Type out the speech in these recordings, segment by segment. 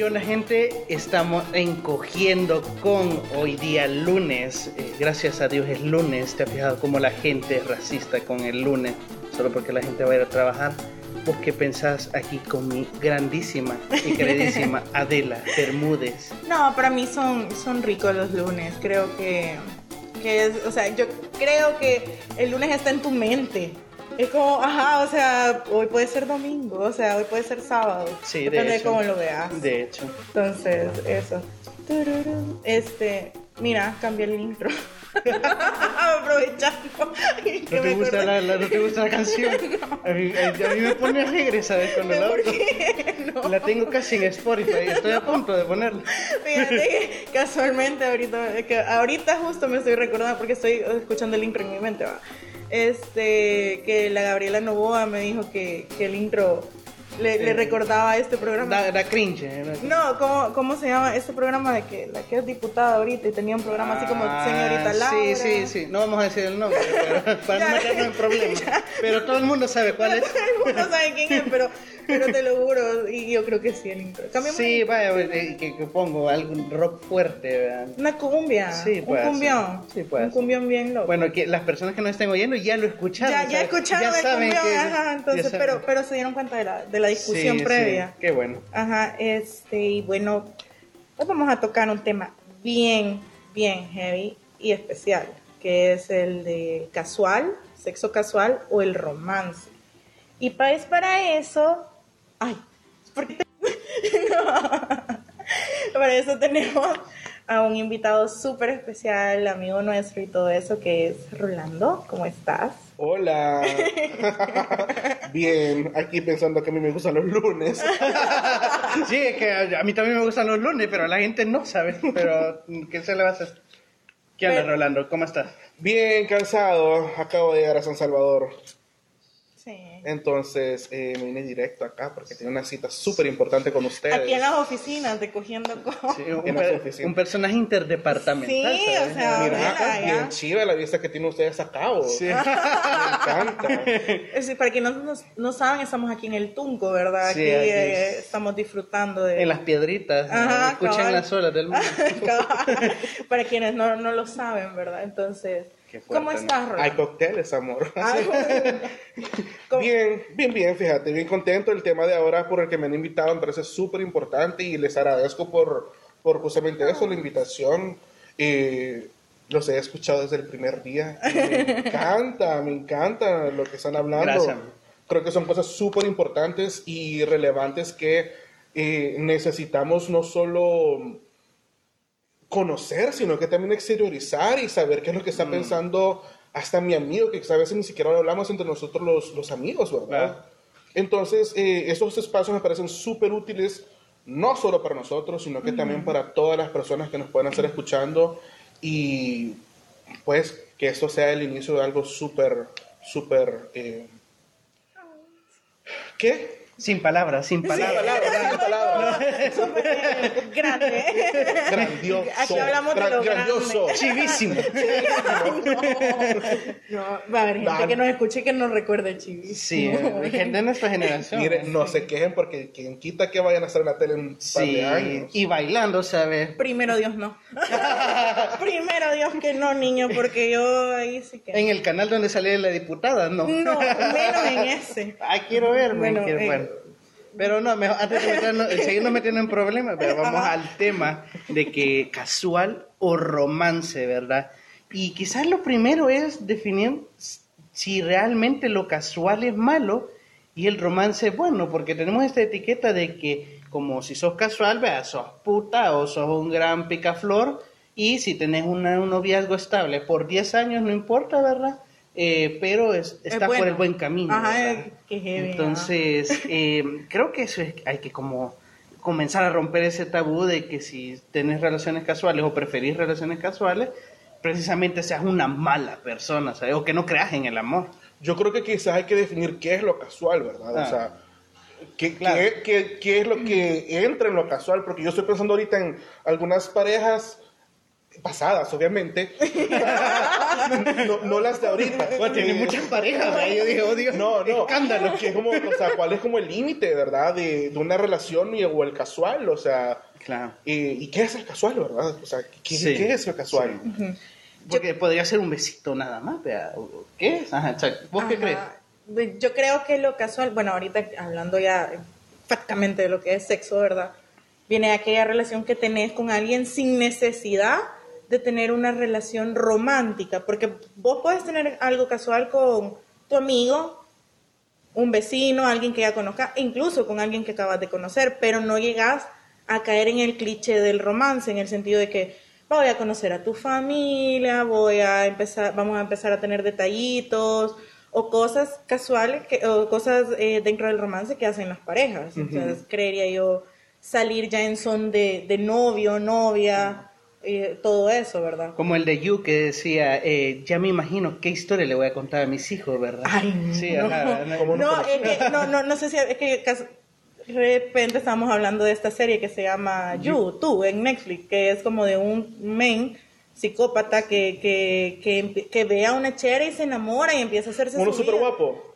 ¿Qué onda gente? Estamos encogiendo con hoy día lunes. Eh, gracias a Dios es lunes. ¿Te has fijado cómo la gente es racista con el lunes? Solo porque la gente va a ir a trabajar. ¿Vos qué pensás aquí con mi grandísima y queridísima Adela Bermúdez? No, para mí son, son ricos los lunes. Creo que, que es, o sea, yo creo que el lunes está en tu mente. Es como, ajá, o sea, hoy puede ser domingo, o sea, hoy puede ser sábado. Sí, de Depende de, hecho. cómo lo veas. De hecho. Entonces, eso. Este, mira, cambié el intro. Aprovechando. que ¿No te, me gusta la, la- ¿No te gusta la canción? A, mí, a mí me pone alegre, ¿sabes? Cuando la ¿Por oigo. qué? No. La tengo casi en Spotify. Estoy a punto de ponerla. Fíjate que casualmente ahorita, que ahorita justo me estoy recordando porque estoy escuchando el intro en mi mente, va. Este, que la Gabriela Novoa me dijo que, que el intro le, le recordaba este programa. Da, da cringe. ¿eh? No, ¿cómo, ¿cómo se llama este programa de que la que es diputada ahorita y tenía un programa así como Ah, Señorita Laura? Sí, sí, sí. No vamos a decir el nombre pero- para Ya. no meternos en problemas. Pero todo el mundo sabe cuál es. Todo el mundo sabe quién es, pero, pero te lo juro, y yo creo que sí el intro. Sí, vaya, que, que pongo algún rock fuerte, ¿verdad? una cumbia, Sí, un puede ser. cumbión, Sí, puede un cumbión bien loco. Bueno, que las personas que nos estén oyendo ya lo escucharon. Ya, ya escucharon Ya el saben cumbión, que- ajá, entonces, pero, pero se dieron cuenta de la, de la discusión Sí, previa. sí, Qué bueno. Ajá, este, y bueno, hoy vamos a tocar un tema bien, bien heavy y especial, que es el de casual, sexo casual o el romance. Y es para eso, ay, ¿por qué te- No. para eso tenemos a un invitado súper especial, amigo nuestro y todo eso, que es Rolando, ¿cómo estás? Hola. Bien, aquí pensando que a mí me gustan los lunes. Sí, es que a a mí también me gustan los lunes, pero la gente no sabe. Pero, ¿qué se le va a hacer? ¿Qué onda, Pero- Rolando? ¿Cómo estás? Bien cansado, acabo de llegar a San Salvador. Sí. Entonces eh, me vine directo acá porque tenía una cita súper importante con ustedes. Aquí en las oficinas, de cogiendo con... Sí, un, per- un personaje interdepartamental. Sí, ¿sabes? o sea, Mira, bien chiva la vista que tienen ustedes a cabo. Sí. Me encanta. Es decir, para quienes no, nos- no saben, estamos aquí en el Tunco, ¿verdad? Sí, aquí aquí eh, es- estamos disfrutando de... En las piedritas. Ajá, Escuchen cabal. las olas del mar. Cabal. para quienes no, no lo saben, ¿verdad? Entonces, ¿cómo estás, Hay Rolando? cócteles, amor. Ah, ¿cómo- Bien, bien, bien, fíjate, bien contento. El tema de ahora por el que me han invitado me parece súper importante y les agradezco por, por justamente eso, la invitación. Eh, los he escuchado desde el primer día. Me encanta, me encanta lo que están hablando. Gracias. Creo que son cosas súper importantes y relevantes que eh, necesitamos no solo conocer, sino que también exteriorizar y saber qué es lo que está Mm. pensando hasta mi amigo, que a veces ni siquiera lo hablamos entre nosotros los, los amigos, ¿verdad? Entonces, eh, esos espacios me parecen súper útiles, no solo para nosotros, sino que también para todas las personas que nos puedan estar escuchando y pues que esto sea el inicio de algo súper, súper... eh, ¿Qué? Sin palabras, sin palabras. Palabras, palabras. Súper grande. Grandioso. Aquí hablamos de lo grandioso. Chivísimo. No, va a haber gente Dan. que nos escuche y que nos recuerde chivis. Sí, hay gente de nuestra generación. Mire, no se quejen porque quien quita que vayan a estar en la tele en un par Sí, de años. y bailando, ¿sabes? Primero Dios no. Primero Dios que no, niño, porque yo ahí sí que... En el canal donde salía la diputada, no. No, menos en ese. Ah, quiero ver, Bueno, quiero eh, ver. Pero no, mejor, antes de meternos, seguirnos metiendo en problemas, pero vamos al tema de que casual o romance, ¿verdad? Y quizás lo primero es definir si realmente lo casual es malo y el romance es bueno, porque tenemos esta etiqueta de que como si sos casual, vea, sos puta o sos un gran picaflor y si tenés una- un noviazgo estable por 10 años, no importa, ¿verdad? Eh, pero es, Es está por el buen camino. Ajá, ¿verdad? qué heavy, Entonces, eh, creo que eso es, hay que como comenzar a romper ese tabú de que si tenés relaciones casuales o preferís relaciones casuales, precisamente seas una mala persona, ¿sabes? O que no creas en el amor. Yo creo que quizás hay que definir qué es lo casual, ¿verdad? Ah. O sea, ¿qué, Claro. qué- qué- qué es lo que entra en lo casual? Porque yo estoy pensando ahorita en algunas parejas pasadas, obviamente. no, no las de ahorita. Bueno, tiene muchas parejas, ¿verdad? Yo dije, oh Dios, No, no. escándalo. Que es como, o sea, ¿cuál es como el límite, verdad, de, de una relación y, o el casual? O sea, Claro. eh, ¿y qué es el casual, verdad? O sea, ¿qué, Sí. qué es el casual? Porque podría ser un besito nada más, ¿verdad? ¿O ¿Qué es? Ajá, exacto. ¿Vos qué Ajá. crees? Pues Yo creo que lo casual, bueno, ahorita hablando ya exactamente de lo que es sexo, ¿verdad? Viene aquella relación que tenés con alguien sin necesidad de tener una relación romántica, porque vos puedes tener algo casual con tu amigo, un vecino, alguien que ya conozca, incluso con alguien que acabas de conocer, pero no llegas a caer en el cliché del romance, en el sentido de que voy a conocer a tu familia, voy a empezar, vamos a empezar a tener detallitos o cosas casuales, que, o cosas eh, dentro del romance que hacen las parejas. Entonces, creería yo salir ya en son de, de novio, novia, eh, todo eso, ¿verdad? Como el de You que decía, eh, ya me imagino qué historia le voy a contar a mis hijos, ¿verdad? Ay, no. Sí, ajá. ¿Cómo no No, que, no, no, no sé si es que de repente estamos hablando de esta serie que se llama You, tú, en Netflix, que es como de un men psicópata que, que, que, que ve a una chera y se enamora y empieza a hacerse Uno súper guapo.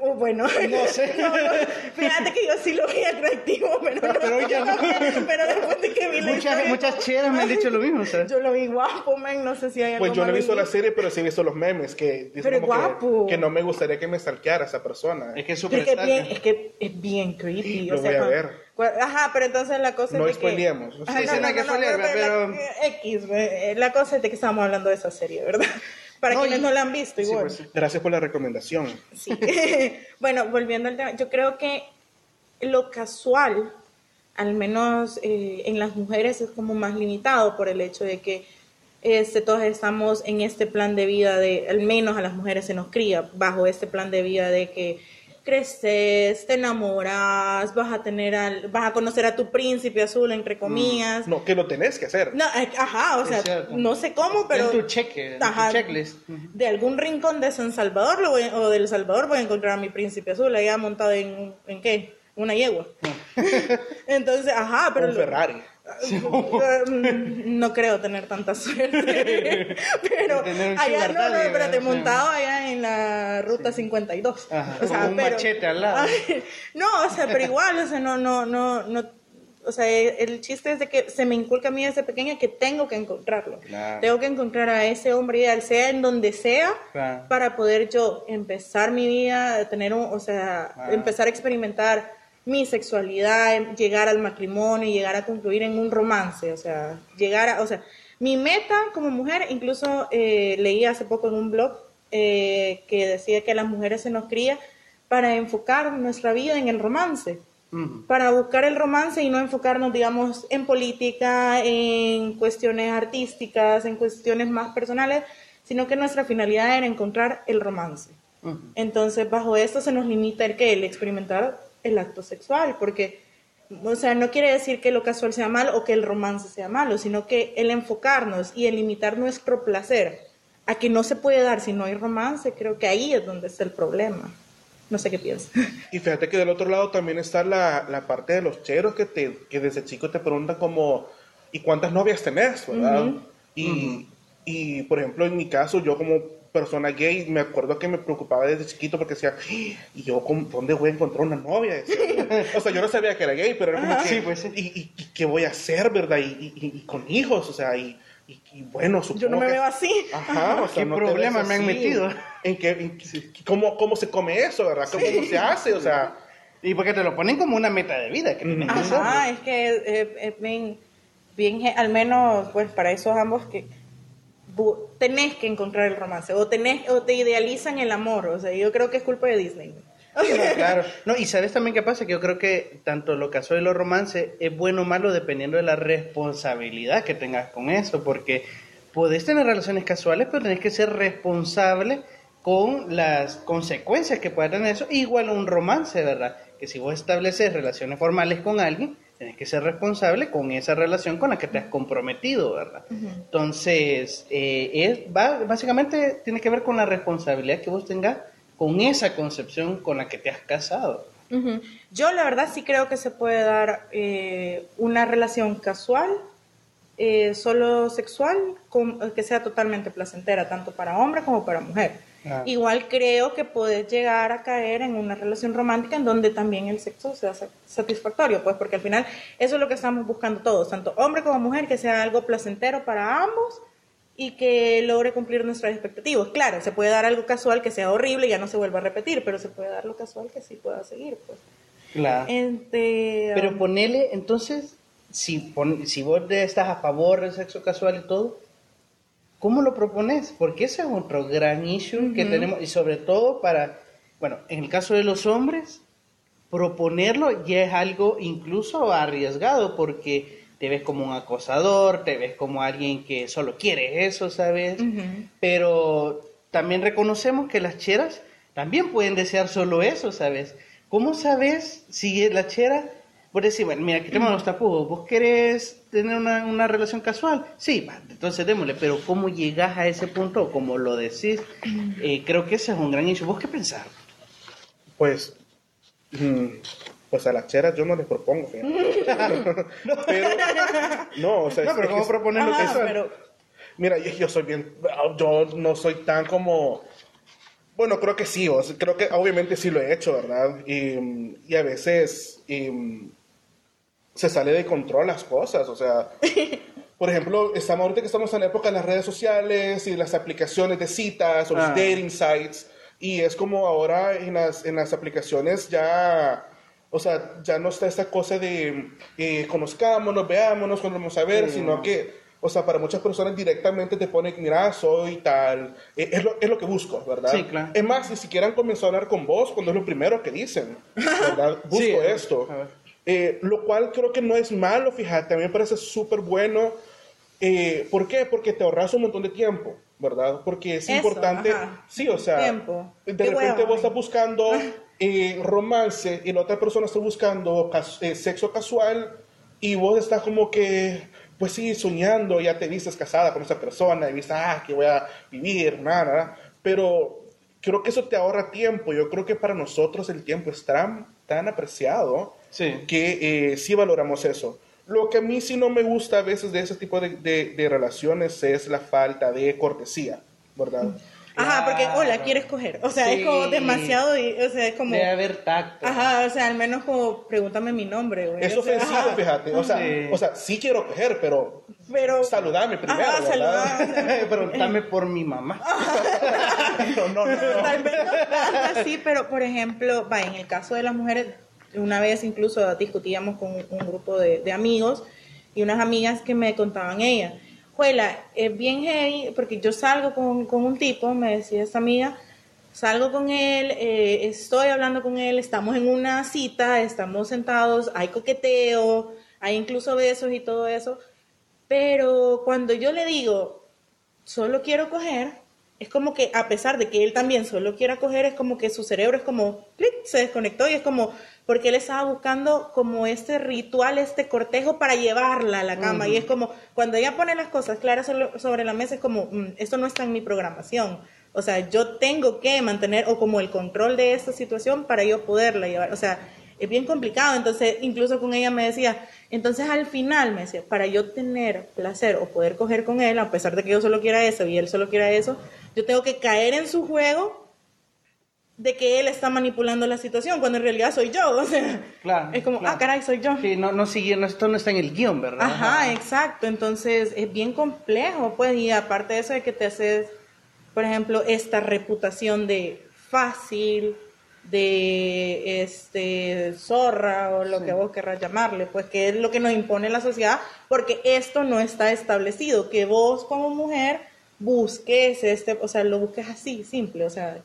Oh, bueno, No sé. No, no, fíjate que yo sí lo vi atractivo, pero, no, Pero ya no. pero después de que vi la Muchas, historia, muchas cheras me han dicho lo mismo, ¿sabes? yo lo vi guapo, men, no sé si hay Pues yo no he visto la serie, pero sí he visto los memes que dicen Pero como que- guapo. Que, no me gustaría que me stalkeara esa persona. Es que es Pero súper es que es bien, es que es bien creepy. Lo o sea, voy a cuando- ver. Ajá, pero entonces la cosa No es de que... spoileemos. Ajá, Sí, no hay que spoilear, pero- la- X, eh, la cosa es de que estamos hablando de esa serie, ¿verdad? Para No, quienes y- no la han visto, Sí, igual. pues. Gracias por la recomendación. Sí. bueno, volviendo al tema, yo creo que lo casual, al menos eh, en las mujeres, es como más limitado por el hecho de que este, todos estamos en este plan de vida de, al menos a las mujeres se nos cría bajo este plan de vida de que creces, te enamoras, vas a tener al, vas a conocer a tu príncipe azul entre comillas. No, que lo tenés que hacer. No, eh, ajá, o sea, cierto. no sé cómo, pero En tu cheque, en Ajá. tu checklist. de algún rincón de San Salvador lo voy- o del Salvador voy a encontrar a mi príncipe azul allá montado en, ¿en qué? Una yegua. Entonces, ajá, pero... un Ferrari. Mm, no creo tener tanta suerte. pero allá, no, no, montado allá en la ruta 52. Ajá, con un machete al lado. Ay, no, o sea, pero igual, o sea, no, no, no, no. O sea, el chiste es de que se me inculca a mí desde pequeña que tengo que encontrarlo. Claro. Tengo que encontrar a ese hombre ideal, sea en donde sea, Claro. para poder yo empezar mi vida, tener un, o sea, Ah. empezar a experimentar mi sexualidad, em- llegar al matrimonio y llegar a concluir en un romance, o sea, llegar a, o sea, mi meta como mujer, incluso eh, leí hace poco en un blog eh, que decía que a las mujeres se nos cría para enfocar nuestra vida en el romance para buscar el romance y no enfocarnos, digamos, en política, en cuestiones artísticas, en cuestiones más personales, sino que nuestra finalidad era encontrar el romance. Entonces, bajo esto se nos limita el que el experimentar el acto sexual, porque, o sea, no quiere decir que lo casual sea malo o que el romance sea malo, sino que el enfocarnos y el limitar nuestro placer a que no se puede dar si no hay romance, creo que ahí es donde está el problema. No sé qué piensas. Y fíjate que del otro lado también está la, la parte de los cheros que, te, que desde chico te preguntan como, ¿y cuántas novias tenés? ¿verdad? y, y, por ejemplo, en mi caso, yo como persona gay, me acuerdo que me preocupaba desde chiquito porque decía, "¿Y yo dónde voy a encontrar una novia? Decía. o sea, yo no sabía que era gay, pero era como que, Sí, pues sí. ¿y, y- y qué voy a hacer, verdad? Y, y- y- y con hijos, o sea, y, y- y bueno, supongo Yo no me que- veo así. Ajá, o sea, ¿Qué no problema me han metido? ¿En qué, en qué- cómo, ¿Cómo se come eso, verdad? ¿Cómo se hace? O sea, Y porque te lo ponen como una meta de vida. Que tienes que hacer. Ajá, es que eh, es bien, bien, ge- al menos pues para esos ambos que tenés que encontrar el romance o tenés o te idealizan el amor, o sea, yo creo que es culpa de Disney. Claro. No, y sabes también qué pasa, que yo creo que tanto lo casual y lo romance es bueno o malo dependiendo de la responsabilidad que tengas con eso, porque podés tener relaciones casuales, pero tenés que ser responsable con las consecuencias que pueda tener eso, igual un romance, ¿verdad? Que si vos estableces relaciones formales con alguien, tenés que ser responsable con esa relación con la que te has comprometido, ¿verdad? Entonces, eh, es, va, básicamente tiene que ver con la responsabilidad que vos tengas con esa concepción con la que te has casado. eh, solo sexual con- que sea totalmente placentera, tanto para hombre como para mujer. Igual creo que puedes llegar a caer en una relación romántica en donde también el sexo sea sa- satisfactorio, pues porque al final eso es lo que estamos buscando todos, tanto hombre como mujer, que sea algo placentero para ambos y que logre cumplir nuestras expectativas. Claro, se puede dar algo casual que sea horrible y ya no se vuelva a repetir, pero se puede dar lo casual que sí pueda seguir, pues. Claro. Este, Pero um, ponele, entonces, si, pon- si vos estás a favor del sexo casual y todo, ¿cómo lo propones? Porque ese es otro gran issue que tenemos, y sobre todo para, bueno, en el caso de los hombres, proponerlo ya es algo incluso arriesgado, porque te ves como un acosador, te ves como alguien que solo quiere eso, ¿sabes? Pero también reconocemos que las cheras también pueden desear solo eso, ¿sabes? ¿Cómo sabes si la chera, por decir, bueno, mira, quitemos los tapujos, vos querés tener una, una relación casual? Sí, va, entonces démosle, pero ¿cómo llegas a ese punto o cómo lo decís? Eh, creo que ese es un gran issue. ¿Vos qué pensás? Pues, mm, pues a las cheras yo no les propongo, fíjate. pero, no, o sea, No, pero es ¿cómo proponer lo que pero Mira, yo, yo soy bien, yo no soy tan como, bueno, creo que sí, o sea, creo que obviamente sí lo he hecho, ¿verdad? Y, y a veces y, se sale de control las cosas, o sea, por ejemplo, estamos ahorita que estamos en la época de las redes sociales y las aplicaciones de citas o los Ah. dating sites, y es como ahora en las, en las aplicaciones ya... O sea, ya no está esta cosa de eh, conozcámonos, veámonos, vamos a ver, Sí. sino que o sea, para muchas personas directamente te ponen, mira, soy tal. Eh, es, lo, es lo que busco, ¿verdad? Sí, claro. Es más, ni siquiera han comenzado a hablar con vos cuando es lo primero que dicen, ¿verdad? Busco Sí, esto. Eh, lo cual creo que no es malo, fíjate, a mí me parece súper bueno. Eh, ¿Por qué? Porque te ahorras un montón de tiempo, ¿verdad? Porque es Eso, importante. ajá. Sí, o sea, Tiempo. de Qué repente vos estás buscando eh, romance y la otra persona está buscando cas- eh, sexo casual y vos estás como que, pues sí, soñando, ya te vistes casada con esa persona y viste, ah, que voy a vivir, nada, nada. Pero creo que eso te ahorra tiempo. Yo creo que para nosotros el tiempo es tan, tan apreciado Sí. que eh, sí valoramos eso. Lo que a mí sí no me gusta a veces de ese tipo de, de- de relaciones es la falta de cortesía, ¿verdad? Ajá, porque Claro. hola, quieres coger. O sea, Sí. es como demasiado, o sea, es como Debe haber tacto. Ajá, o sea, al menos como pregúntame mi nombre, güey. Es o sea, ofensivo, ajá. fíjate. O sea, Sí. o sea, sí quiero coger, pero Pero saludame primero, Ajá, ¿verdad? saludame, Preguntame por mi mamá. no, no, no. Tal vez no tanto así, pero por ejemplo, va, en el caso de las mujeres, una vez incluso discutíamos con un grupo de, de amigos y unas amigas que me contaban ella. Juela, es bien heavy, porque yo salgo con, con un tipo, me decía esta amiga, salgo con él, eh, estoy hablando con él, estamos en una cita, estamos sentados, hay coqueteo, hay incluso besos y todo eso, pero cuando yo le digo, solo quiero coger, es como que a pesar de que él también solo quiera coger, es como que su cerebro es como, clic, se desconectó y es como, porque él estaba buscando como este ritual, este cortejo para llevarla a la cama. Y es como, cuando ella pone las cosas claras sobre- la mesa, es como, "Mm, esto no está en mi programación. O sea, yo tengo que mantener o como el control de esta situación para yo poderla llevar. O sea, es bien complicado. Entonces, incluso con ella me decía, entonces al final me decía, para yo tener placer o poder coger con él, a pesar de que yo solo quiera eso y él solo quiera eso, yo tengo que caer en su juego de que él está manipulando la situación, cuando en realidad soy yo. O sea, Claro, es como, claro. ah, caray, soy yo. Sí, no, no sigue, no, esto no está en el guion, ¿verdad? Ajá, exacto. Entonces es bien complejo, pues, y aparte de eso de que te haces, por ejemplo, esta reputación de fácil, de este zorra o lo que vos querrás llamarle, pues que es lo que nos impone la sociedad, porque esto no está establecido, que vos como mujer busques este, o sea, lo busques así, simple, o sea,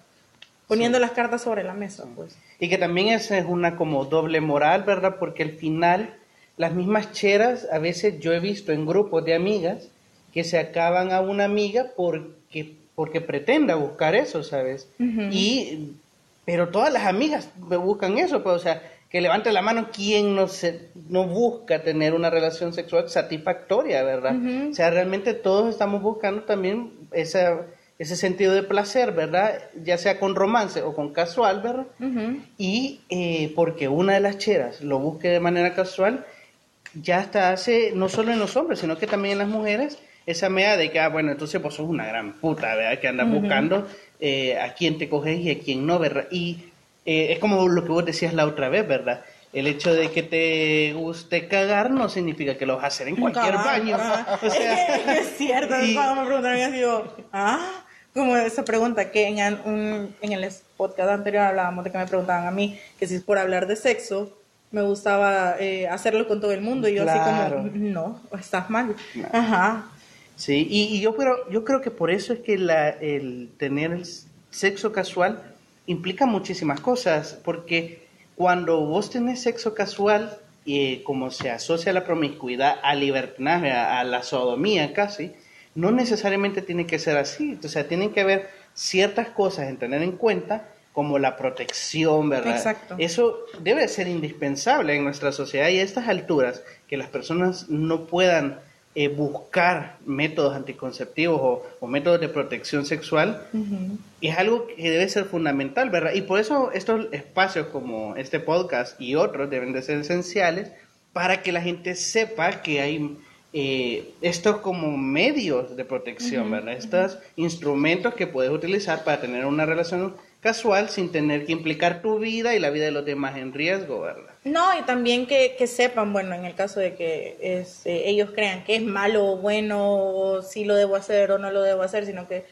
poniendo las cartas sobre la mesa, pues. Y que también esa es una como doble moral, ¿verdad? Porque al final las mismas cheras, a veces yo he visto en grupos de amigas que se acaban a una amiga porque, porque pretenda buscar eso, ¿sabes? Y, pero todas las amigas buscan eso, pues, o sea, que levante la mano quien no, se, no busca tener una relación sexual satisfactoria, ¿verdad? O sea, realmente todos estamos buscando también esa, ese sentido de placer, ¿verdad? Ya sea con romance o con casual, ¿verdad? Ujú. Y eh, porque una de las cheras lo busque de manera casual, ya hasta hace, no solo en los hombres, sino que también en las mujeres, esa mea de que, ah, bueno, entonces vos sos una gran puta, ¿verdad? Que andas buscando eh, a quién te coges y a quién no, ¿verdad? Y eh, es como lo que vos decías la otra vez, ¿verdad? El hecho de que te guste cagar no significa que lo vas a hacer en cualquier baño. O sea, es cierto, y- cuando me preguntaron, yo digo, ah, como esa pregunta que en, an- un- en el podcast anterior hablábamos de que me preguntaban a mí que si es por hablar de sexo, me gustaba eh, hacerlo con todo el mundo. Y yo Claro. así como, no, estás mal. Ajá. Sí, y, y yo, creo, yo creo que por eso es que la, el tener el sexo casual implica muchísimas cosas, porque cuando vos tenés sexo casual, eh, como se asocia la promiscuidad al libertinaje, a, a la sodomía casi, no necesariamente tiene que ser así. O sea, tienen que haber ciertas cosas en tener en cuenta, como la protección, ¿verdad? Exacto. Eso debe ser indispensable en nuestra sociedad y a estas alturas, que las personas no puedan eh, buscar métodos anticonceptivos o, o métodos de protección sexual, es algo que debe ser fundamental, ¿verdad? Y por eso estos espacios como este podcast y otros deben de ser esenciales para que la gente sepa que hay eh, estos como medios de protección, ¿verdad? Estos instrumentos que puedes utilizar para tener una relación casual sin tener que implicar tu vida y la vida de los demás en riesgo, ¿verdad? No, y también que, que sepan, bueno, en el caso de que este, ellos crean que es malo o bueno, o si lo debo hacer o no lo debo hacer, sino que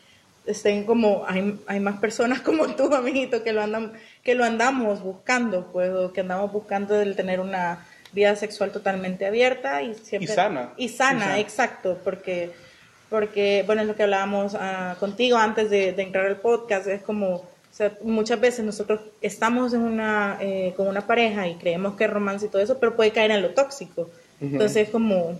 estén como, hay, hay más personas como tú, amiguito, que lo, andan, que lo andamos buscando, pues, o que andamos buscando el tener una vida sexual totalmente abierta y siempre... Y sana. Y sana, Y sana. exacto, porque, porque, bueno, es lo que hablábamos ah, contigo antes de, de entrar al podcast, es como, o sea, muchas veces nosotros estamos en una, eh, con una pareja y creemos que es romance y todo eso, pero puede caer en lo tóxico. Entonces es como,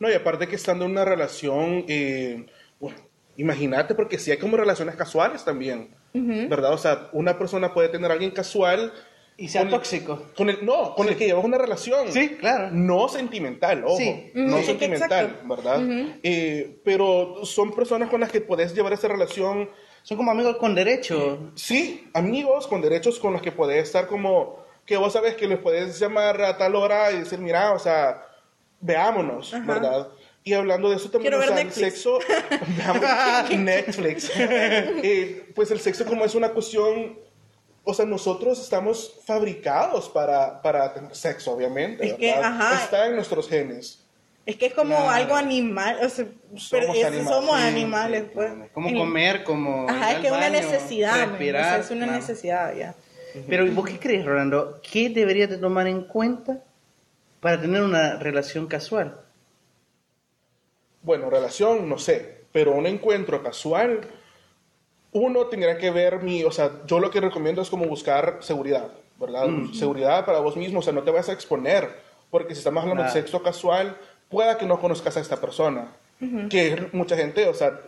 No, y aparte que estando en una relación, eh, bueno, imagínate, porque sí hay como relaciones casuales también, ¿verdad? O sea, una persona puede tener a alguien casual. Y sea con- tóxico. Con el, no, con el que llevas una relación. Sí, claro. No sentimental, ojo. Sí. No Ujú, sentimental, exacto. ¿verdad? Eh, pero son personas con las que puedes llevar esa relación, Son como amigos con derecho. sí, amigos con derechos con los que puedes estar como, que vos sabes que les puedes llamar a tal hora y decir, mira, o sea, veámonos, ¿verdad? Y hablando de eso también, Quiero o ver sea, el Netflix. sexo, veamos Netflix. Eh, pues el sexo como es una cuestión, o sea, nosotros estamos fabricados para, para tener sexo, obviamente. Es que, ajá. Está en nuestros genes. es que es como Claro. algo animal, o sea, pero es- animales, somos sí, animales, pues. Como En- comer, como... ir Ajá, es que es una baño, necesidad, respirar, O sea, es una claro. necesidad, ya. Pero ¿y vos qué crees, Rolando? ¿Qué deberías de tomar en cuenta para tener una relación casual? Bueno, relación, no sé, pero un encuentro casual, uno tendría que ver mi, o sea, yo lo que recomiendo es como buscar seguridad, ¿verdad? Seguridad para vos mismo, o sea, no te vas a exponer, porque si estamos hablando Claro. de sexo casual, pueda que no conozcas a esta persona, que mucha gente, o sea,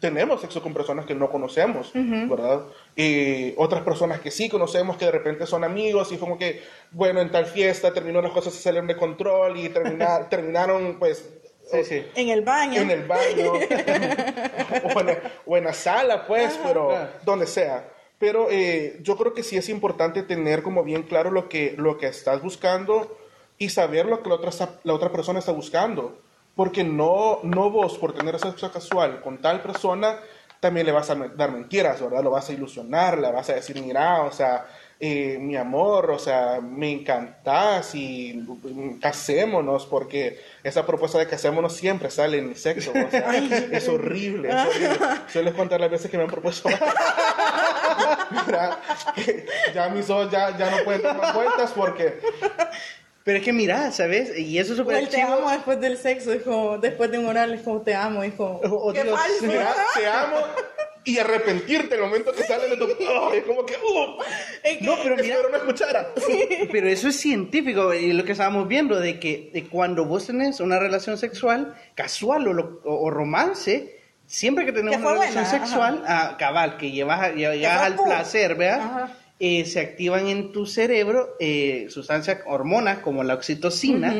tenemos sexo con personas que no conocemos, ¿verdad? Y otras personas que sí conocemos, que de repente son amigos y como que, bueno, en tal fiesta terminó las cosas se salieron de control y termina- terminaron, pues, Sí, sí. En el baño. en el baño o, en, o en la sala, pues, pero claro. donde sea. Pero eh, yo creo que sí es importante tener como bien claro lo que, lo que estás buscando y saber lo que la otra, la otra persona está buscando. Porque no, no vos, por tener sexo casual con tal persona, también le vas a dar mentiras, ¿verdad? Lo vas a ilusionar, le vas a decir, mira, o sea, eh, mi amor, o sea, me encantás y mm, casémonos, porque esa propuesta de casémonos siempre sale en el sexo, o sea, es horrible, es horrible. Sueles contar las veces que me han propuesto. Ya mis ojos ya, ya no pueden dar más vueltas porque Pero es que mira, ¿sabes? Y eso es súper el te amo después del sexo, es como, después de un oral, es como te amo, es como, Oh, qué Dios, falso. mira, te amo y arrepentirte el momento que sale de tu... ¡Oh! es como que... ¡uh! Es que- No, pero mira, Espero no escuchara. Pero eso es científico y lo que estábamos viendo de que de cuando vos tenés una relación sexual casual o, lo- o- romance, siempre que tenés Que una relación buena, sexual, ah, cabal, que llevas, a- lle- llegas fue al pum. placer, ¿verdad? Ajá. Eh, se activan en tu cerebro eh, sustancias, hormonas como la oxitocina,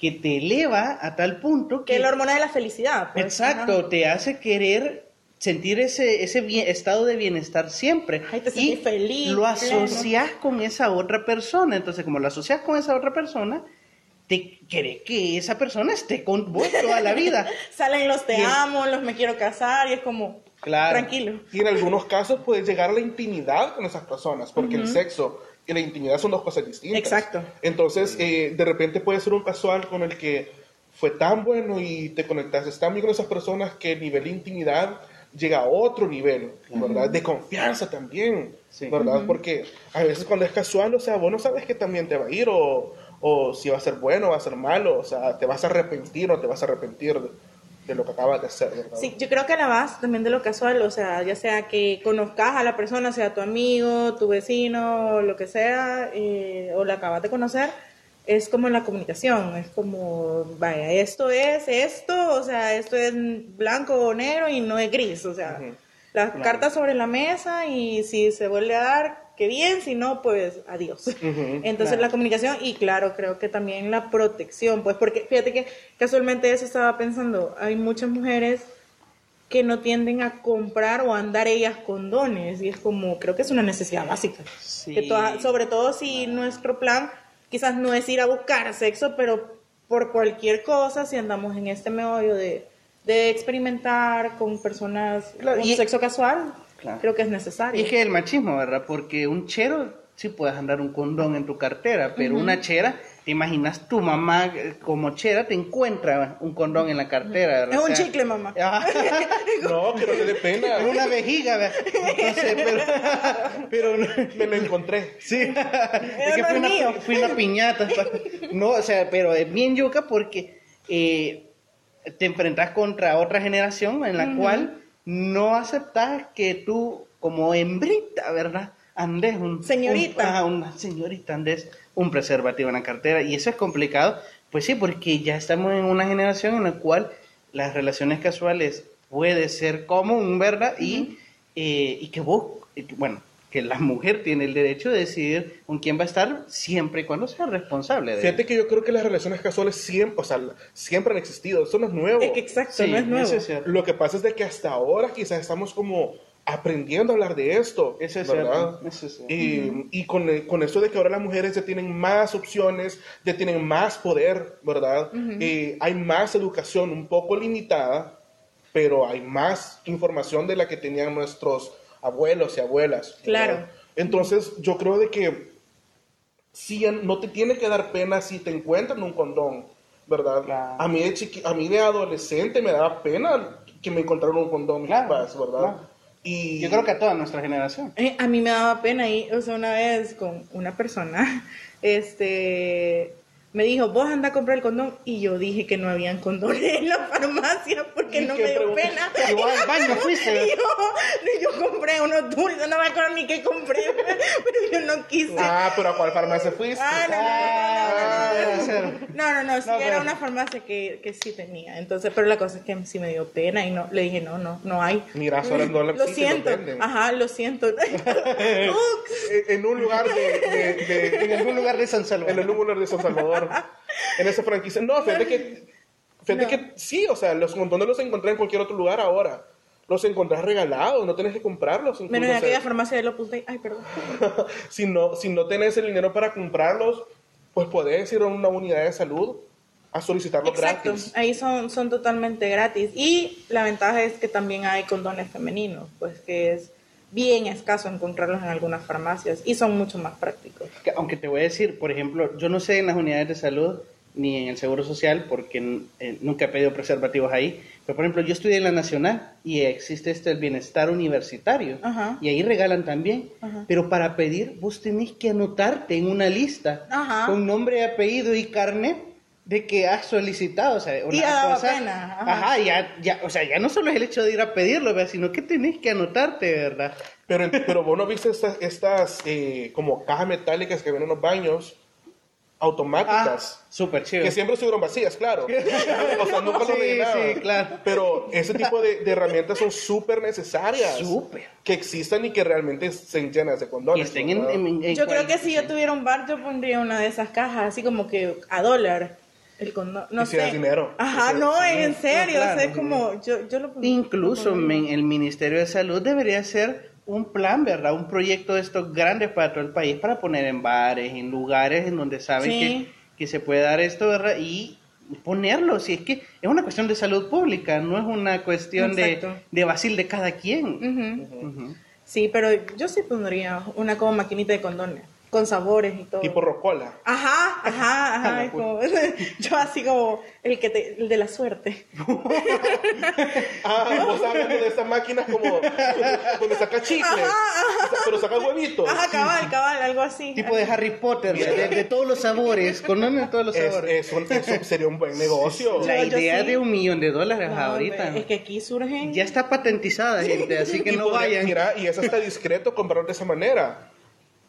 que te eleva a tal punto que que... es la hormona de la felicidad. pues. Exacto, Ajá. te hace querer sentir ese, ese bien- estado de bienestar siempre. Ay, te y feliz, lo pleno. asocias con esa otra persona. Entonces, como lo asocias con esa otra persona, te quiere que esa persona esté con vos toda la vida. Salen los te Y es- amo, los me quiero casar y es como, Claro. tranquilo. Y en algunos casos puedes llegar a la intimidad con esas personas, porque el sexo y la intimidad son dos cosas distintas. Exacto. Entonces, eh, de repente puede ser un casual con el que fue tan bueno y te conectaste tan bien con esas personas que el nivel de intimidad llega a otro nivel, ¿verdad? De confianza también, Sí. ¿verdad? Porque a veces cuando es casual, o sea, vos no sabes que también te va a ir o, o si va a ser bueno o va a ser malo, o sea, te vas a arrepentir o te vas a arrepentir de, de lo que acabas de hacer, ¿verdad? Sí, yo creo que la base también de lo casual, o sea, ya sea que conozcas a la persona, sea tu amigo, tu vecino, lo que sea, eh, o la acabas de conocer, es como la comunicación, es como, vaya, esto es esto, o sea, esto es blanco o negro y no es gris, o sea, Ujú. las Claro. cartas sobre la mesa y si se vuelve a dar, qué bien, si no, pues adiós. Entonces claro. la comunicación y claro, creo que también la protección, pues porque fíjate que casualmente eso estaba pensando, hay muchas mujeres que no tienden a comprar o a andar ellas condones y es como, creo que es una necesidad básica. Sí. Que toda- sobre todo si nuestro plan quizás no es ir a buscar sexo, pero por cualquier cosa, si andamos en este meollo de, de experimentar con personas Claro, con y- sexo casual, Claro. creo que es necesario. Y es que el machismo, ¿verdad? Porque un chero sí puedes andar un condón en tu cartera, pero una chera, te imaginas tu mamá eh, como chera te encuentra un condón en la cartera, ¿verdad? Es un chicle, mamá. Ajá. No, que no te dé pena. Es una vejiga, ¿verdad? Entonces, pero, pero Me lo encontré. Sí, es que es una, mío. fue una piñata. No, o sea, pero es bien yuca porque eh, te enfrentas contra otra generación en la cual no aceptas que tú, como hembrita, ¿verdad? Andes un... Señorita. un- ajá, una señorita andes un preservativo en la cartera. Y eso es complicado. Pues sí, porque ya estamos en una generación en la cual las relaciones casuales puede ser común, ¿verdad? y, eh, y que vos, bueno, que la mujer tiene el derecho de decidir con quién va a estar siempre y cuando sea responsable de Fíjate que yo creo que las relaciones casuales siempre, o sea, siempre han existido. Eso no es nuevo. Es que exacto, Sí, no es nuevo. es. Lo que pasa es de que hasta ahora quizás estamos como aprendiendo a hablar de esto. Eso es ¿verdad? cierto, eso es cierto. Y, y con, con eso de que ahora las mujeres ya tienen más opciones, ya tienen más poder, ¿verdad? Y hay más educación un poco limitada, pero hay más información de la que tenían nuestros abuelos y abuelas. ¿verdad? Claro. Entonces, yo creo de que sí, no te tiene que dar pena si te encuentran un condón, ¿verdad? Claro. A, mí de chiqui- a mí de adolescente me daba pena que me encontraran un condón, mis Claro, papás, ¿verdad? claro. Y Yo creo que a toda nuestra generación. Eh, a mí me daba pena y, o sea, una vez con una persona, este, me dijo, vos anda a comprar el condón, y yo dije que no habían condones en la farmacia porque ¿Y no me dio pena. Igual al baño fuiste. Y yo, yo compré unos dulces, no me acuerdo ni qué compré, pero yo no quise. Ah, pero ¿a cuál farmacia fuiste? Ah, no, no, no, Ah, no, sí era pero- una farmacia que, que sí tenía. Entonces, pero la cosa es que sí me dio pena y no, le dije, no, no, no hay. Mira, ahora no Lo sí que lo siento, ajá, lo siento. En- En un lugar de, de- de- En algún lugar de San en Salvador. el lugar de San Salvador. En esa franquicia. No, fíjate que, fíjate No. que sí, o sea, los condones los encontré en cualquier otro lugar ahora. Los encontrás regalados, no tenés que comprarlos. incluso, Menos en o sea, aquella farmacia de Opus Dei. Ay, perdón. si, no, si no tenés el dinero para comprarlos, pues podés ir a una unidad de salud a solicitarlos Exacto. gratis. Ahí son, son totalmente gratis. Y la ventaja es que también hay condones femeninos, pues que es bien escaso encontrarlos en algunas farmacias y son mucho más prácticos. Que- Aunque te voy a decir, por ejemplo, yo no sé en las unidades de salud ni en el Seguro Social porque eh, nunca he pedido preservativos ahí, pero por ejemplo yo estudié en la Nacional y existe este el bienestar universitario Ajá. y ahí regalan también, Ajá. pero para pedir vos tenés que anotarte en una lista Ajá. con nombre, apellido y carnet de que has solicitado, o sea, una Y ya cosa- pena, ajá. Ajá, ya, ya, o sea, ya no solo es el hecho de ir a pedirlo, ¿verdad? sino que tenés que anotarte, ¿verdad? Pero, pero vos no viste estas, estas eh, como cajas metálicas que ven en los baños Ah, automáticas. súper chido. Que siempre estuvieron vacías, claro. O sea, nunca lo Sí, rellenaban. sí, claro. Pero ese tipo de, de herramientas son súper necesarias. Súper. Que existan y que realmente estén llenas de Y condones. estén en, en- en Yo creo que si yo tuviera un bar, yo pondría una de esas cajas, así como que a dólar. El condón, no sé. dinero. Ajá, no, sí. en serio, claro. o sea, es como, yo, yo lo Incluso lo el Ministerio de Salud debería ser un plan, ¿verdad? Un proyecto de estos grandes para todo el país para poner en bares, en lugares en donde saben Sí. que, que se puede dar esto, ¿verdad? Y ponerlo, si es que es una cuestión de salud pública, no es una cuestión de, Exacto. de vacil de cada quien. Sí, pero yo sí pondría una como maquinita de condones, con sabores y todo. Tipo rocola. Ajá, ajá, ajá. como- yo así como el que te, el de la suerte. Ah, vos hablando de esas máquinas como donde saca chicle, pero saca huevitos. Ajá, cabal, cabal, algo así. Tipo de Harry Potter, de, de todos los sabores, con de todos los Es, sabores. eso sería un buen negocio. La yo idea sí. de un millón de dólares No, ahorita. hombre, Es que aquí surgen. Ya está patentizada, gente, así que Y no podría- vayan. Mira, y es hasta discreto comprar de esa manera.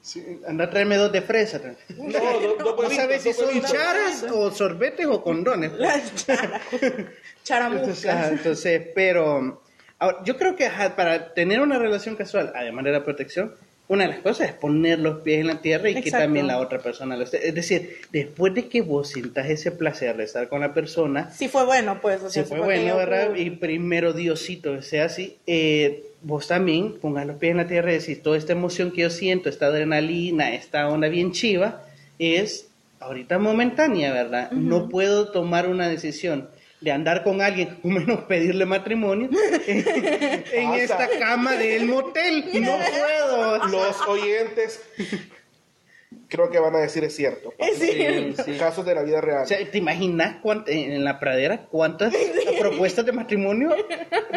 Sí, anda a traerme dos de fresa. No, do- No sabes si son huevitos. charas o sorbetes o condones. Las chara- Entonces, ajá, charamuscas. entonces, pero ahora, yo creo que ajá, para tener una relación casual, además de la protección, una de las cosas es poner los pies en la tierra y que también la otra persona lo esté. Es decir, después de que vos sintas ese placer de estar con la persona, Sí fue bueno, pues. O si fue bueno, ¿verdad? Y primero Diosito sea así, eh, vos también pongas los pies en la tierra y decís, toda esta emoción que yo siento, esta adrenalina, esta onda bien chiva, es ahorita momentánea, ¿verdad? No puedo tomar una decisión de andar con alguien, o menos pedirle matrimonio, en, en esta cama del motel. No puedo. Los oyentes creo que van a decir es cierto. Es cierto. sí. Casos de la vida real. O sea, ¿te imaginas cuánt- en la pradera cuántas propuestas de matrimonio?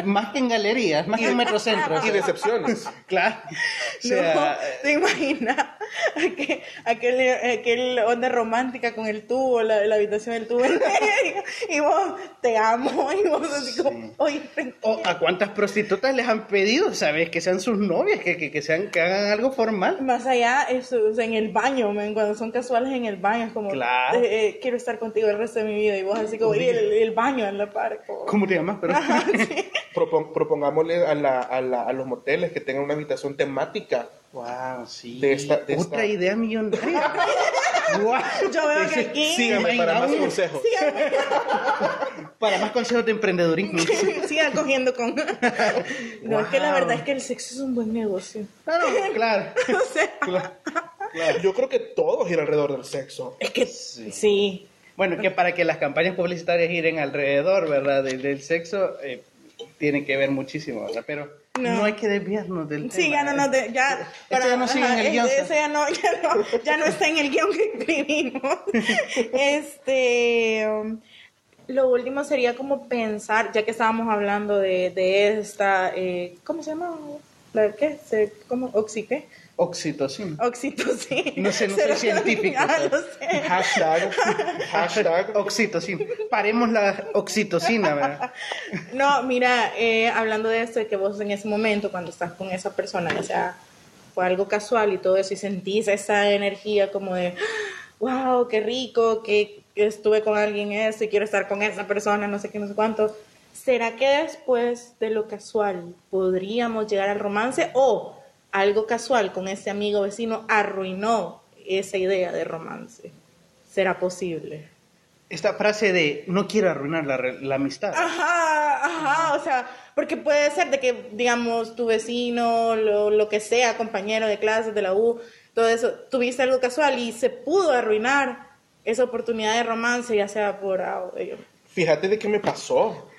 Más que en galerías, más que en metrocentros. y decepciones. Claro. O No, ¿te imaginas? Aquel, aquel, aquel onda romántica con el tubo, la, la habitación del tubo. En medio, y vos, te amo, y vos así como, oye, o ¿a cuántas prostitutas les han pedido, sabes, que sean sus novias, que, que, que sean, que hagan algo formal? Más allá, eso, o sea, en el baño, men, cuando son casuales en el baño, es como, Claro. eh, eh, quiero estar contigo el resto de mi vida, y vos así como, y el, el baño en la par, como, ¿Cómo te llamas? Pero, Propon- propongámosle a, la- a la- a los moteles que tengan una habitación temática. Wow, sí. De esta- de Otra esta- idea millonaria. Wow. Yo veo que aquí- Síganme para más consejos. Para más consejos de emprendedurismo. sigan cogiendo con... No, es que la verdad es que el sexo es un buen negocio. Claro, claro. o sea, claro. Yo creo que todo gira alrededor del sexo. es que sí. Bueno, que para que las campañas publicitarias giren alrededor, ¿verdad? Del, del sexo, eh, tiene que ver muchísimo, ¿verdad? Pero no, No. hay que desviarnos del Sí, tema. ya no, ya, Esto ya no sigue en el guion, ya no, ya no, ya no está en el guion que escribimos. Este, um, lo último sería como pensar, ya que estábamos hablando de, de esta, eh, ¿cómo se llama? ¿La qué? ¿Cómo? ¿Oxi qué? Oxitocina. Oxitocina. No sé, no soy científico, Ah, sé. Hashtag, hashtag. Oxitocina. Paremos la oxitocina, ¿verdad? No, mira, eh, hablando de esto, de que vos en ese momento, cuando estás con esa persona, ya sea fue algo casual y todo eso, y sentís esa energía como de, wow, qué rico, que estuve con alguien eso y quiero estar con esa persona, no sé qué, no sé cuánto. ¿Será que después de lo casual podríamos llegar al romance o algo casual con ese amigo vecino arruinó esa idea de romance? ¿Será posible? Esta frase de no quiero arruinar la, la amistad. Ajá, ajá, o sea, porque puede ser de que, digamos, tu vecino, lo, lo que sea, compañero de clases de la U, todo eso, tuviste algo casual y se pudo arruinar esa oportunidad de romance, ya sea por... ah, eh, Fíjate de qué me pasó.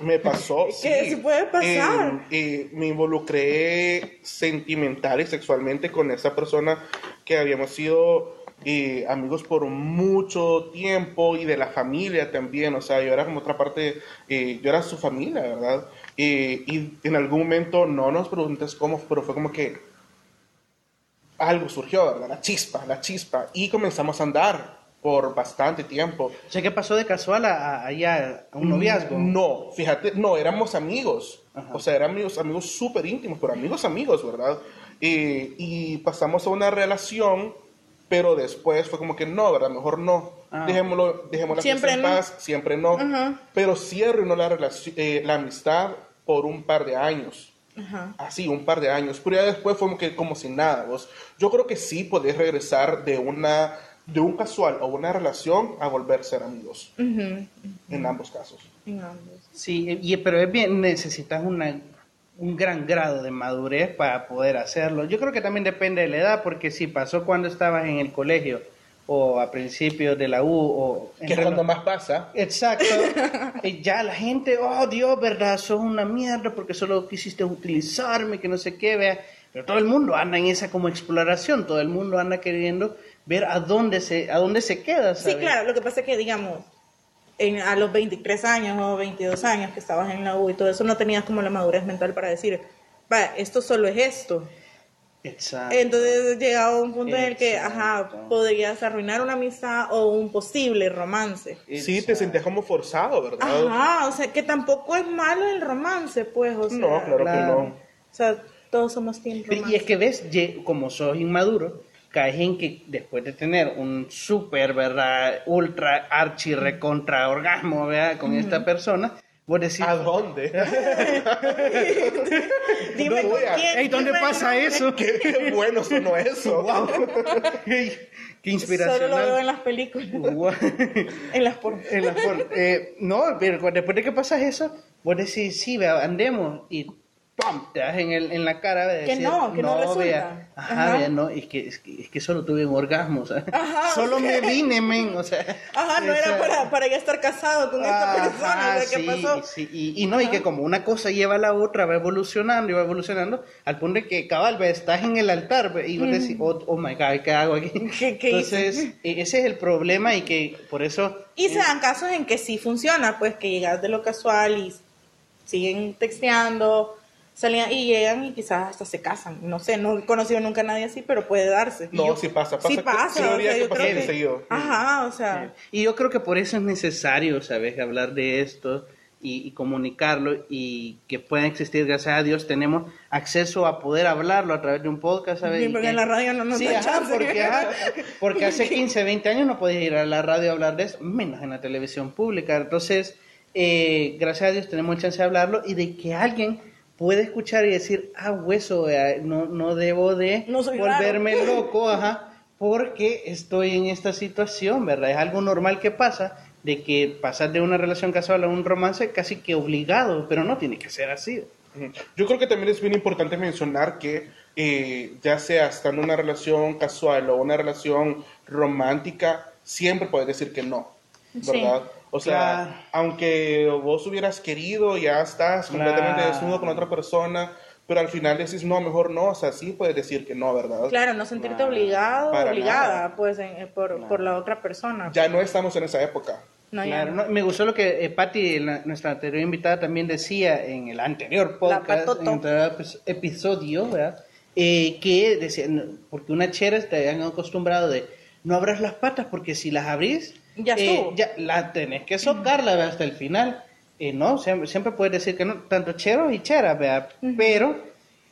Me pasó. Sí puede pasar. Eh, eh, me involucré sentimental y sexualmente con esa persona que habíamos sido eh, amigos por mucho tiempo y de la familia también. O sea, yo era como otra parte, eh, yo era su familia, ¿verdad? Eh, y en algún momento, no nos preguntes cómo, pero fue como que algo surgió, ¿verdad? La chispa, la chispa. Y comenzamos a andar por bastante tiempo. O sea, ¿qué pasó de casual a, a, allá a un noviazgo? No, fíjate, no, éramos amigos. Ajá. O sea, eran amigos, amigos súper íntimos, pero amigos, amigos, ¿verdad? Eh, y pasamos a una relación, pero después fue como que no, ¿verdad? Mejor no. Ah. Dejémoslo, dejémoslo Siempre en no. paz, siempre no. Ajá. Pero sí arruinó la, relación, eh, la amistad por un par de años. Ajá. Así, un par de años. Pero ya después fue como que como si nada. ¿vos? Yo creo que sí podés regresar de una de un casual o una relación a volver a ser amigos. En ambos casos. En ambos. Sí, y, pero es bien, necesitas una, un gran grado de madurez para poder hacerlo. Yo creo que también depende de la edad, porque si pasó cuando estabas en el colegio, o a principios de la U o Que es cuando más pasa. Exacto. Y ya la gente, oh Dios, ¿verdad? Sos una mierda porque solo quisiste utilizarme, que no sé qué, vea. Pero todo el mundo anda en esa como exploración, todo el mundo anda queriendo ver a dónde se, a dónde se queda, Sí, ¿sabes? claro, lo que pasa es que, digamos, en, a los 23 años o 22 años que estabas en la U y todo eso, no tenías como la madurez mental para decir, va, esto solo es esto. Exacto. Entonces llegaba un punto en el que, ajá, Exacto. podrías arruinar una amistad o un posible romance. Sí, te Exacto. sentías como forzado, ¿verdad? Ajá, o sea, que tampoco es malo el romance, pues, o sea. No, claro, Claro. que no. O sea, todos somos romance. Y es que ves, como sos inmaduro, caes en que después de tener un súper, ¿verdad? Ultra, archi, recontra orgasmo, ¿verdad? Con esta persona, vos decís, ¿A dónde? Dime no con quién. "Ey, ¿dónde dime pasa nombre". eso? qué, qué bueno sonó eso. ¡Wow! ¡Qué inspiracional! Solo lo veo en las películas, Guau. en las por... En la for- eh, no, pero después de que pasas eso, vos decís, sí, vea, andemos y ¡pum! te das en, el, en la cara de Que decir, no, que no resulta. vea, ajá, Ajá. vea, no, es que, es que, es que solo tuve un orgasmo, o sea, Ajá, solo me vine, men, o sea. Ajá, no o era para, para ya estar casado con esta ajá, persona, o sea, ¿qué sí, pasó? sí, y, y no, y que como una cosa lleva a la otra, va evolucionando y va evolucionando, al punto de que, cabal, ve, estás en el altar ve, y vos decís, oh, oh my God, ¿qué hago aquí? ¿Qué- qué hice? Entonces, e- ese es el problema y que por eso... Y se dan casos en que sí funciona, pues que llegas de lo casual y siguen texteando, salían y llegan y quizás hasta se casan. No sé, no he conocido nunca a nadie así, pero puede darse. No, yo- sí pasa, pasa Sí que- pasa, sí debería o sea, que yo pasar creo que- seguido. Ajá, o sea, Y yo creo que por eso es necesario, ¿sabes? Hablar de esto y, y comunicarlo y que pueda existir, gracias a Dios, tenemos acceso a poder hablarlo a través de un podcast, ¿sabes? Sí, Y porque que- en la radio no nos sí, ajá, chance. porque, ajá, porque hace 15, 20 años no podías ir a la radio a hablar de eso, menos en la televisión pública. Entonces, eh, gracias a Dios tenemos chance de hablarlo y de que alguien puede escuchar y decir, ah, hueso, no, no debo de No volverme raro. loco, ajá, porque estoy en esta situación, ¿verdad? Es algo normal que pasa, de que pasar de una relación casual a un romance casi que obligado, pero no tiene que ser así. Yo creo que también es bien importante mencionar que eh, ya sea estando en una relación casual o una relación romántica, siempre puedes decir que no, ¿verdad? O sea, Claro. aunque vos hubieras querido, ya estás completamente Claro. desnudo con otra persona, pero al final decís, no, mejor no, o sea, sí puedes decir que no, ¿verdad? claro, no sentirte Claro. obligado, Para obligada, nada. pues, en- eh, por, por la otra persona. Ya no estamos en esa época. No, Claro, no. no, me gustó lo que eh, Patti, la- nuestra anterior invitada, también decía en el anterior podcast, en el anterior epi- episodio, ¿verdad? Eh, que decía, no, porque una chera te han acostumbrado de no abras las patas porque si las abrís, Ya eh, ya la tenés que socarla ¿verdad? hasta el final. Eh, no, siempre, siempre puedes decir que no, tanto chero y chera, ¿verdad? Pero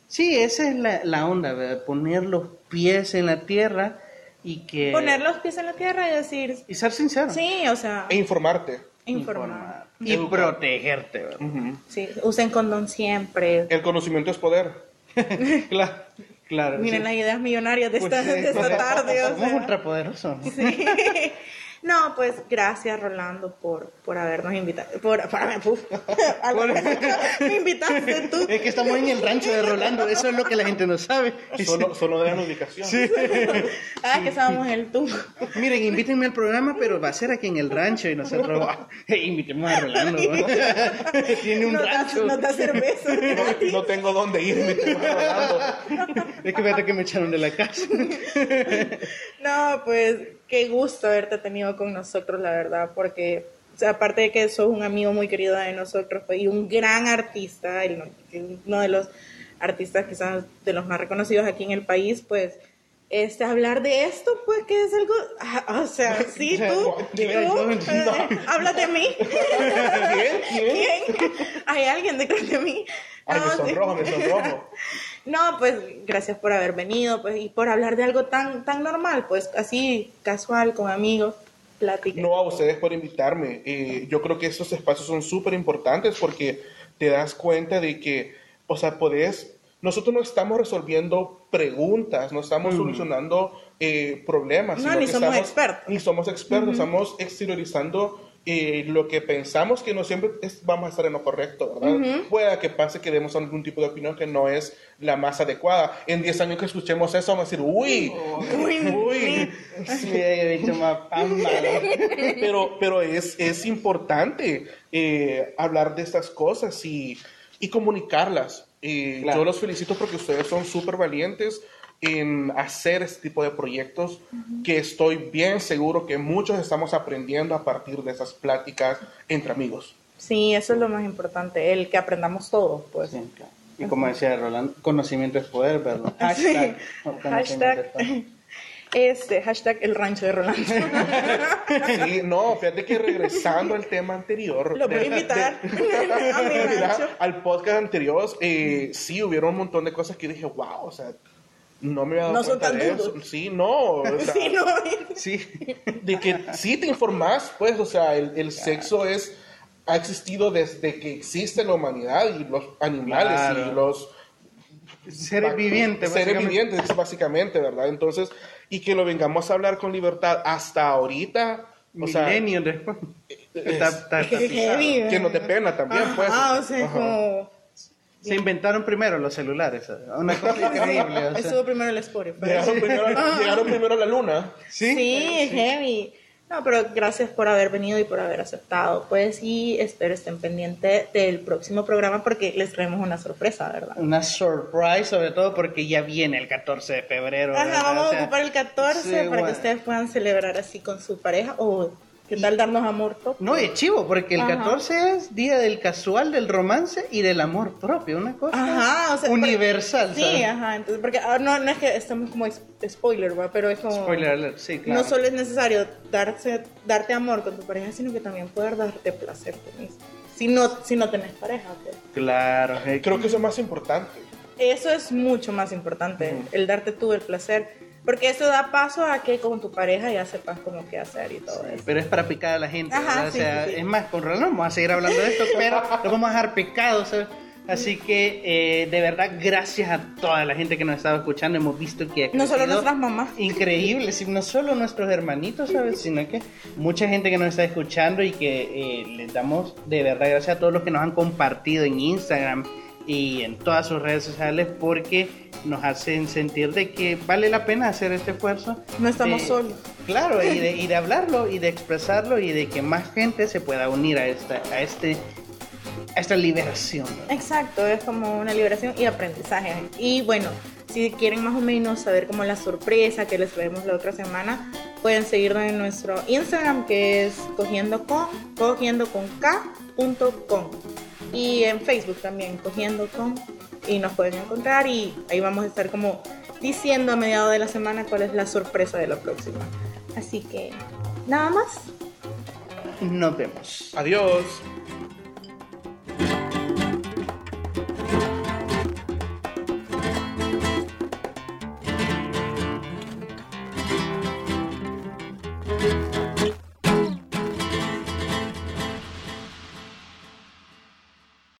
sí, esa es la, la onda, ¿verdad? Poner los pies en la tierra y que... Poner los pies en la tierra y decir, Y ser sincero. sí, o sea, E informarte. informar. Y Educar. protegerte, ¿verdad? Ujú. Sí, usen condón siempre. El conocimiento es poder. Claro, claro. Miren sí. las ideas millonarias de Pues esta, sí, de esta tarde. o Somos ultrapoderosos. Sí. No, pues gracias Rolando por, por habernos invitado. Por, por, uf, al Por- revés. me invitaste tú. Es que estamos en el rancho de Rolando, eso es lo que la gente no sabe. Solo, solo de la ubicación. Ah, que estábamos en el tunco. Miren, invítenme al programa, pero va a ser aquí en el rancho y nosotros, ah, invitemos a Rolando. ¿no? Tiene un da, rancho. nos da cerveza. No, no tengo dónde irme. rodando. Es que fíjate que me echaron de la casa. No, pues qué gusto haberte tenido con nosotros, la verdad, porque aparte de que sos un amigo muy querido de nosotros pues, y un gran artista, uno de los artistas quizás de los más reconocidos aquí en el país, pues este hablar de esto, pues que es algo, ah, o sea, sí, tú, tú, hablas de mí. ¿Quién? ¿Quién? Hay alguien detrás de mí. Ay, me No, sí. sonrojo, me sonrojo. No, pues gracias por haber venido pues, y por hablar de algo tan, tan normal, pues así, casual, con amigos, plática. No a ustedes por invitarme. Eh, yo creo que estos espacios son súper importantes porque te das cuenta de que, o sea, podés, nosotros no estamos resolviendo preguntas, no estamos solucionando eh, problemas. No, sino ni que somos estamos- expertos. Ni somos expertos, estamos exteriorizando eh, lo que pensamos que no siempre es- vamos a estar en lo correcto, ¿verdad? Pueda que pase que demos algún tipo de opinión que no es la más adecuada. En 10 años que escuchemos eso, vamos a decir, uy, uy. Sí, he dicho más pero, pero es, es importante eh, hablar de estas cosas y, y comunicarlas. Eh, Claro. Yo los felicito porque ustedes son súper valientes en hacer este tipo de proyectos que estoy bien seguro que muchos estamos aprendiendo a partir de esas pláticas entre amigos. Sí, eso es lo más importante, el que aprendamos todos, pues. Sí, claro. Y como decía Roland, conocimiento es poder, ¿verdad? Sí. Hashtag. conocimiento es Hashtag. Este, hashtag el rancho de Rolando. Sí, no, fíjate que regresando al tema anterior. Lo voy a invitar de- a mi Mira, rancho. al podcast anterior, eh, sí, hubieron un montón de cosas que dije, wow, o sea, no me había dado No son cuenta tan de eso. duros. Sí, no, o sea, Sí, no. Sí. de que sí te informás, pues, o sea, el, el sexo es ha existido desde que existe la humanidad y los animales Claro. y los Seres vivientes. seres vivientes básicamente, ¿verdad? Entonces, y que lo vengamos a hablar con libertad hasta ahorita, o sea, después. Está, está- está que no te pena también, pues. Ah, o sea, Ajá. como... Se inventaron primero los celulares. Una cosa increíble. o sea. Estuvo primero el Spotify. Llegaron, primero, llegaron primero a la luna. Sí, es heavy. No, pero gracias por haber venido y por haber aceptado. Pues sí, espero estén pendientes del próximo programa porque les traemos una sorpresa, ¿verdad? Una surprise, sobre todo porque ya viene el 14 de febrero. Ajá, ¿verdad? vamos O sea, a ocupar el 14 sí, para bueno. que ustedes puedan celebrar así con su pareja o qué tal darnos amor top. No, es chivo, porque el Ajá. 14 es día del casual, del romance y del amor propio. Una cosa Ajá, o sea, universal. Sí, ¿sabes? ajá, entonces, porque ah, no, no es que estamos como spoiler, ¿va? pero es como... Spoiler alert, sí, claro. No solo es necesario darse, darte amor con tu pareja, sino que también poder darte placer tú mismo. Si no, si no tenés pareja, pues. Claro. Creo que eso es más importante. Eso es mucho más importante, el darte tú el placer. Porque eso da paso a que con tu pareja ya sepas cómo qué hacer y todo eso. Pero es para picar a la gente, Ajá, sí, sea, sí, sí. es más, con Roland vamos a seguir hablando de esto, pero lo vamos a dejar picado, ¿sabes? Así que, eh, de verdad, gracias a toda la gente que nos estaba escuchando. Hemos visto que No solo nuestras mamás. Increíble, no solo nuestros hermanitos, ¿sabes? Sino que mucha gente que nos está escuchando y que eh, les damos de verdad gracias a todos los que nos han compartido en Instagram y en todas sus redes sociales porque nos hacen sentir de que vale la pena hacer este esfuerzo. No estamos solos. Claro, y de, y de hablarlo y de expresarlo y de que más gente se pueda unir a esta, a este, a esta liberación. Exacto, es como una liberación y aprendizaje. Y bueno, si quieren más o menos saber como la sorpresa que les traemos la otra semana, pueden seguirnos en nuestro Instagram que es cogiendo con, cogiendo con K punto com. Y en Facebook también, cogiendo con, y nos pueden encontrar y ahí vamos a estar como diciendo a mediados de la semana cuál es la sorpresa de la próxima. Así que, nada más. Nos vemos. Adiós.